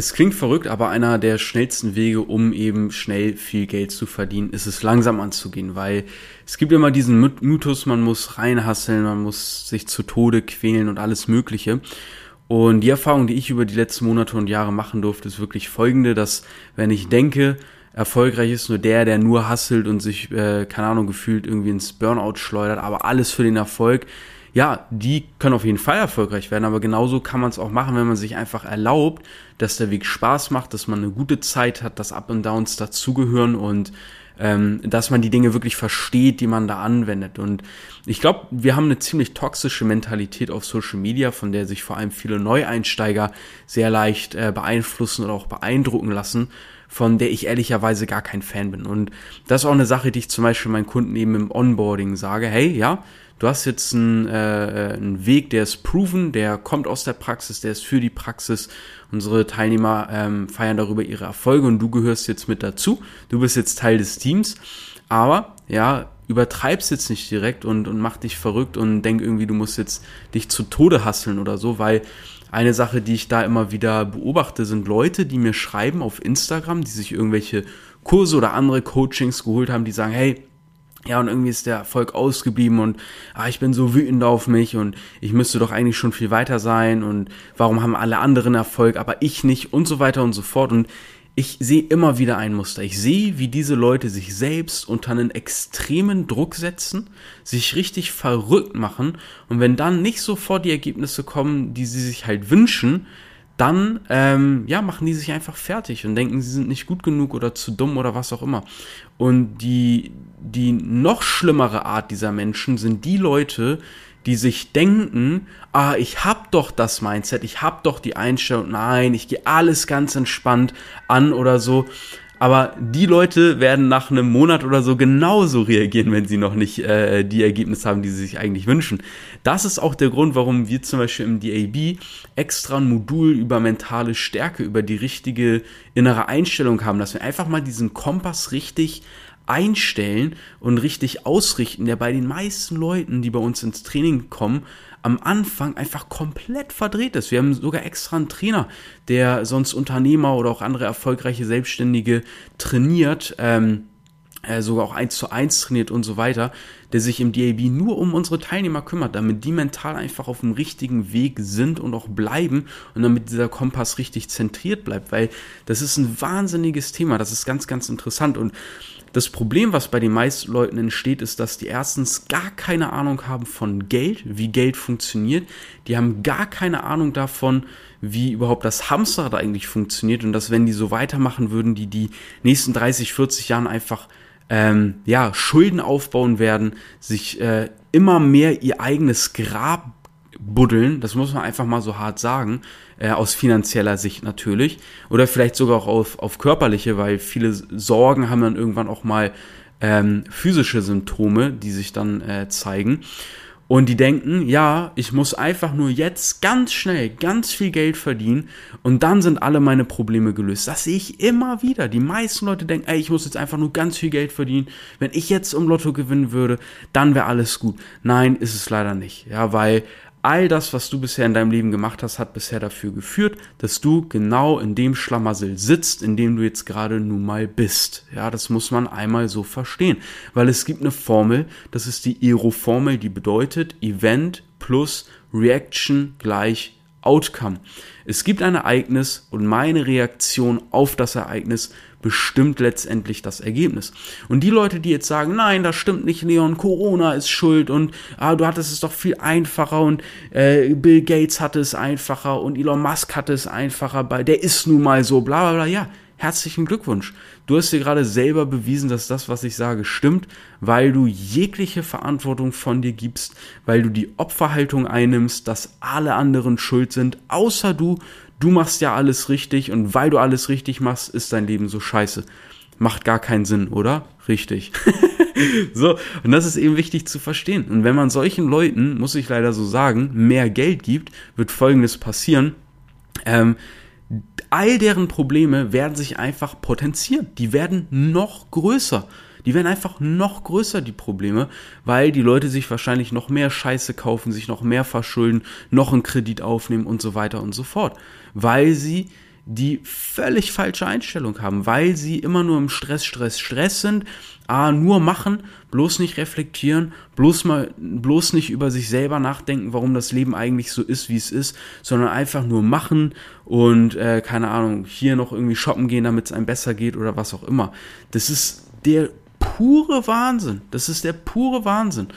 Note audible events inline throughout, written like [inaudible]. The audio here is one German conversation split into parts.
Es klingt verrückt, aber einer der schnellsten Wege, um eben schnell viel Geld zu verdienen, ist es langsam anzugehen, weil es gibt immer diesen Mythos, man muss reinhasseln, man muss sich zu Tode quälen und alles Mögliche. Und die Erfahrung, die ich über die letzten Monate und Jahre machen durfte, ist wirklich folgende, dass wenn ich denke, erfolgreich ist nur der, der nur hasselt und sich, äh, keine Ahnung, gefühlt irgendwie ins Burnout schleudert, aber alles für den Erfolg, ja, die können auf jeden Fall erfolgreich werden, aber genauso kann man es auch machen, wenn man sich einfach erlaubt, dass der Weg Spaß macht, dass man eine gute Zeit hat, dass Up und Downs dazugehören und ähm, dass man die Dinge wirklich versteht, die man da anwendet. Und ich glaube, wir haben eine ziemlich toxische Mentalität auf Social Media, von der sich vor allem viele Neueinsteiger sehr leicht äh, beeinflussen oder auch beeindrucken lassen von der ich ehrlicherweise gar kein Fan bin. Und das ist auch eine Sache, die ich zum Beispiel meinen Kunden eben im Onboarding sage, hey, ja, du hast jetzt einen, äh, einen Weg, der ist proven, der kommt aus der Praxis, der ist für die Praxis. Unsere Teilnehmer ähm, feiern darüber ihre Erfolge und du gehörst jetzt mit dazu. Du bist jetzt Teil des Teams. Aber ja, übertreib's jetzt nicht direkt und, und mach dich verrückt und denk irgendwie, du musst jetzt dich zu Tode hasseln oder so, weil eine Sache, die ich da immer wieder beobachte, sind Leute, die mir schreiben auf Instagram, die sich irgendwelche Kurse oder andere Coachings geholt haben, die sagen, hey, ja, und irgendwie ist der Erfolg ausgeblieben und ah, ich bin so wütend auf mich und ich müsste doch eigentlich schon viel weiter sein und warum haben alle anderen Erfolg, aber ich nicht und so weiter und so fort. Und ich sehe immer wieder ein Muster. Ich sehe, wie diese Leute sich selbst unter einen extremen Druck setzen, sich richtig verrückt machen und wenn dann nicht sofort die Ergebnisse kommen, die sie sich halt wünschen, dann ähm, ja, machen die sich einfach fertig und denken, sie sind nicht gut genug oder zu dumm oder was auch immer. Und die, die noch schlimmere Art dieser Menschen sind die Leute, die sich denken, ah, ich hab doch das Mindset, ich hab doch die Einstellung, nein, ich gehe alles ganz entspannt an oder so. Aber die Leute werden nach einem Monat oder so genauso reagieren, wenn sie noch nicht äh, die Ergebnisse haben, die sie sich eigentlich wünschen. Das ist auch der Grund, warum wir zum Beispiel im DAB extra ein Modul über mentale Stärke, über die richtige innere Einstellung haben, dass wir einfach mal diesen Kompass richtig einstellen und richtig ausrichten, der bei den meisten Leuten, die bei uns ins Training kommen, am Anfang einfach komplett verdreht ist. Wir haben sogar extra einen Trainer, der sonst Unternehmer oder auch andere erfolgreiche Selbstständige trainiert, ähm, äh, sogar auch eins zu eins trainiert und so weiter, der sich im DAB nur um unsere Teilnehmer kümmert, damit die mental einfach auf dem richtigen Weg sind und auch bleiben und damit dieser Kompass richtig zentriert bleibt, weil das ist ein wahnsinniges Thema, das ist ganz, ganz interessant und das Problem, was bei den meisten Leuten entsteht, ist, dass die erstens gar keine Ahnung haben von Geld, wie Geld funktioniert. Die haben gar keine Ahnung davon, wie überhaupt das Hamsterrad eigentlich funktioniert und dass wenn die so weitermachen würden, die die nächsten 30, 40 Jahren einfach ähm, ja Schulden aufbauen werden, sich äh, immer mehr ihr eigenes Grab buddeln, das muss man einfach mal so hart sagen, äh, aus finanzieller Sicht natürlich. Oder vielleicht sogar auch auf, auf körperliche, weil viele Sorgen haben dann irgendwann auch mal ähm, physische Symptome, die sich dann äh, zeigen. Und die denken, ja, ich muss einfach nur jetzt ganz schnell ganz viel Geld verdienen und dann sind alle meine Probleme gelöst. Das sehe ich immer wieder. Die meisten Leute denken, ey, ich muss jetzt einfach nur ganz viel Geld verdienen. Wenn ich jetzt um Lotto gewinnen würde, dann wäre alles gut. Nein, ist es leider nicht. Ja, weil all das, was du bisher in deinem Leben gemacht hast, hat bisher dafür geführt, dass du genau in dem Schlamassel sitzt, in dem du jetzt gerade nun mal bist. Ja, das muss man einmal so verstehen, weil es gibt eine Formel, das ist die ERO-Formel, die bedeutet Event plus Reaction gleich Outcome. Es gibt ein Ereignis und meine Reaktion auf das Ereignis bestimmt letztendlich das Ergebnis. Und die Leute, die jetzt sagen, nein, das stimmt nicht, Leon, Corona ist schuld und ah, du hattest es doch viel einfacher und äh, Bill Gates hatte es einfacher und Elon Musk hatte es einfacher, bei der ist nun mal so, bla bla bla, ja. Herzlichen Glückwunsch. Du hast dir gerade selber bewiesen, dass das, was ich sage, stimmt, weil du jegliche Verantwortung von dir gibst, weil du die Opferhaltung einnimmst, dass alle anderen schuld sind, außer du du machst ja alles richtig und weil du alles richtig machst, ist dein Leben so scheiße. Macht gar keinen Sinn, oder? Richtig. [laughs] so, und das ist eben wichtig zu verstehen. Und wenn man solchen Leuten, muss ich leider so sagen, mehr Geld gibt, wird Folgendes passieren. Ähm, all deren Probleme werden sich einfach potenzieren. Die werden noch größer. Die werden einfach noch größer, die Probleme, weil die Leute sich wahrscheinlich noch mehr Scheiße kaufen, sich noch mehr verschulden, noch einen Kredit aufnehmen und so weiter und so fort. Weil sie die völlig falsche Einstellung haben, weil sie immer nur im Stress, Stress, Stress sind, ah, nur machen, bloß nicht reflektieren, bloß mal, bloß nicht über sich selber nachdenken, warum das Leben eigentlich so ist, wie es ist, sondern einfach nur machen und, äh, keine Ahnung, hier noch irgendwie shoppen gehen, damit es einem besser geht oder was auch immer. Das ist der pure Wahnsinn. Das ist der pure Wahnsinn.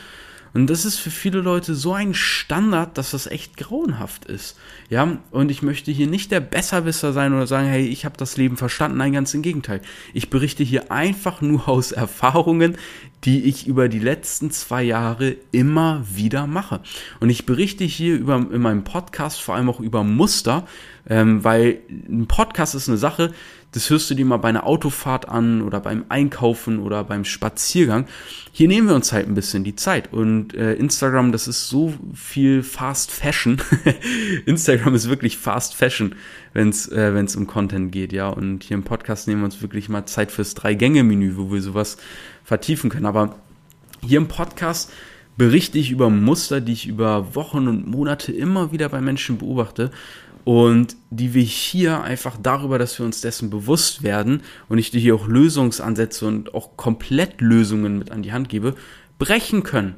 Und das ist für viele Leute so ein Standard, dass das echt grauenhaft ist. Ja, und ich möchte hier nicht der Besserwisser sein oder sagen, hey, ich habe das Leben verstanden. Nein, ganz im Gegenteil. Ich berichte hier einfach nur aus [laughs] Erfahrungen, die ich über die letzten zwei Jahre immer wieder mache. Und ich berichte hier über, in meinem Podcast vor allem auch über Muster, ähm, weil ein Podcast ist eine Sache, das hörst du dir mal bei einer Autofahrt an oder beim Einkaufen oder beim Spaziergang. Hier nehmen wir uns halt ein bisschen die Zeit. Und äh, Instagram, das ist so viel Fast Fashion. [laughs] Instagram ist wirklich Fast Fashion, wenn es äh, wenn's um Content geht, ja. Und hier im Podcast nehmen wir uns wirklich mal Zeit fürs Drei-Gänge-Menü, wo wir sowas vertiefen können. Aber hier im Podcast berichte ich über Muster, die ich über Wochen und Monate immer wieder bei Menschen beobachte und die wir hier einfach darüber, dass wir uns dessen bewusst werden und ich dir hier auch Lösungsansätze und auch komplett Lösungen mit an die Hand gebe, brechen können.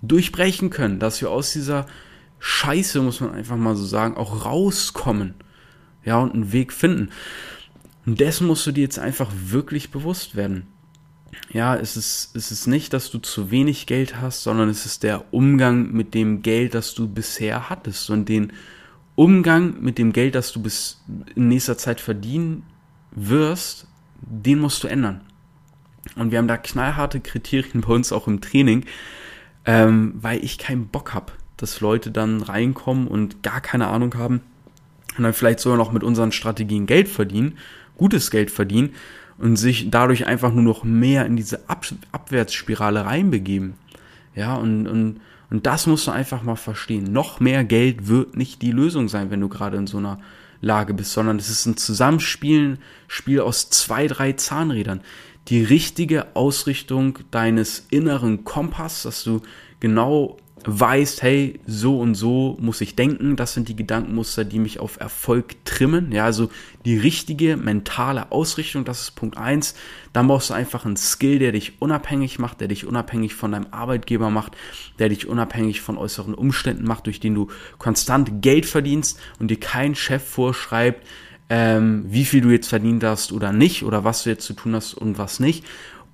Durchbrechen können, dass wir aus dieser Scheiße, muss man einfach mal so sagen, auch rauskommen. Ja, und einen Weg finden. Und dessen musst du dir jetzt einfach wirklich bewusst werden. Ja, es ist, es ist nicht, dass du zu wenig Geld hast, sondern es ist der Umgang mit dem Geld, das du bisher hattest und den Umgang mit dem Geld, das du bis in nächster Zeit verdienen wirst, den musst du ändern. Und wir haben da knallharte Kriterien bei uns auch im Training, ähm, weil ich keinen Bock habe, dass Leute dann reinkommen und gar keine Ahnung haben und dann vielleicht sogar noch mit unseren Strategien Geld verdienen, gutes Geld verdienen und sich dadurch einfach nur noch mehr in diese Ab Abwärtsspirale reinbegeben. Ja, und, und und das musst du einfach mal verstehen. Noch mehr Geld wird nicht die Lösung sein, wenn du gerade in so einer Lage bist, sondern es ist ein Zusammenspielen, Spiel aus zwei, drei Zahnrädern. Die richtige Ausrichtung deines inneren Kompass, dass du genau weißt, hey, so und so muss ich denken, das sind die Gedankenmuster, die mich auf Erfolg trimmen. Ja, also die richtige mentale Ausrichtung, das ist Punkt eins. Dann brauchst du einfach einen Skill, der dich unabhängig macht, der dich unabhängig von deinem Arbeitgeber macht, der dich unabhängig von äußeren Umständen macht, durch den du konstant Geld verdienst und dir kein Chef vorschreibt, ähm, wie viel du jetzt verdient hast oder nicht oder was du jetzt zu tun hast und was nicht.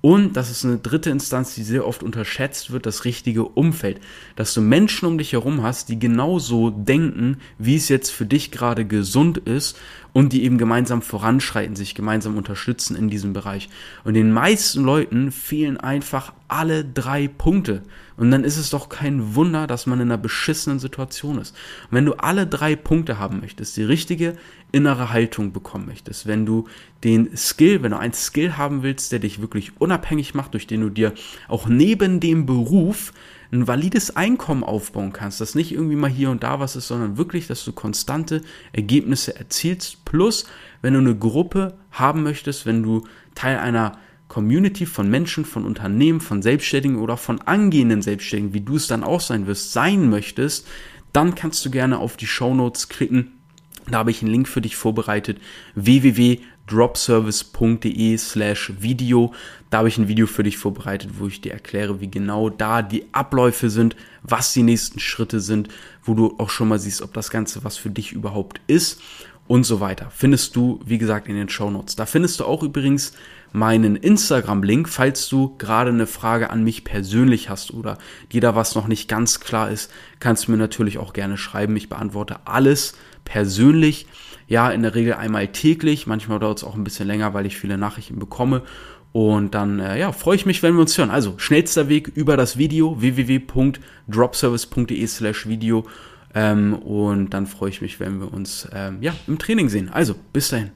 Und das ist eine dritte Instanz, die sehr oft unterschätzt wird, das richtige Umfeld. Dass du Menschen um dich herum hast, die genauso denken, wie es jetzt für dich gerade gesund ist und die eben gemeinsam voranschreiten, sich gemeinsam unterstützen in diesem Bereich. Und den meisten Leuten fehlen einfach alle drei Punkte. Und dann ist es doch kein Wunder, dass man in einer beschissenen Situation ist. Und wenn du alle drei Punkte haben möchtest, die richtige innere Haltung bekommen möchtest, wenn du den Skill, wenn du einen Skill haben willst, der dich wirklich unabhängig macht, durch den du dir auch neben dem Beruf ein valides Einkommen aufbauen kannst, das nicht irgendwie mal hier und da was ist, sondern wirklich, dass du konstante Ergebnisse erzielst. Plus, wenn du eine Gruppe haben möchtest, wenn du Teil einer Community von Menschen, von Unternehmen, von Selbstständigen oder von angehenden Selbstständigen, wie du es dann auch sein wirst, sein möchtest, dann kannst du gerne auf die Show Notes klicken. Da habe ich einen Link für dich vorbereitet. www.dropservice.de slash Video. Da habe ich ein Video für dich vorbereitet, wo ich dir erkläre, wie genau da die Abläufe sind, was die nächsten Schritte sind, wo du auch schon mal siehst, ob das Ganze was für dich überhaupt ist und so weiter. Findest du, wie gesagt, in den Show Notes. Da findest du auch übrigens meinen Instagram-Link, falls du gerade eine Frage an mich persönlich hast oder dir da was noch nicht ganz klar ist, kannst du mir natürlich auch gerne schreiben. Ich beantworte alles persönlich. Ja, in der Regel einmal täglich. Manchmal dauert es auch ein bisschen länger, weil ich viele Nachrichten bekomme. Und dann äh, ja, freue ich mich, wenn wir uns hören. Also schnellster Weg über das Video www.dropservice.de slash Video. Ähm, und dann freue ich mich, wenn wir uns ähm, ja, im Training sehen. Also bis dahin.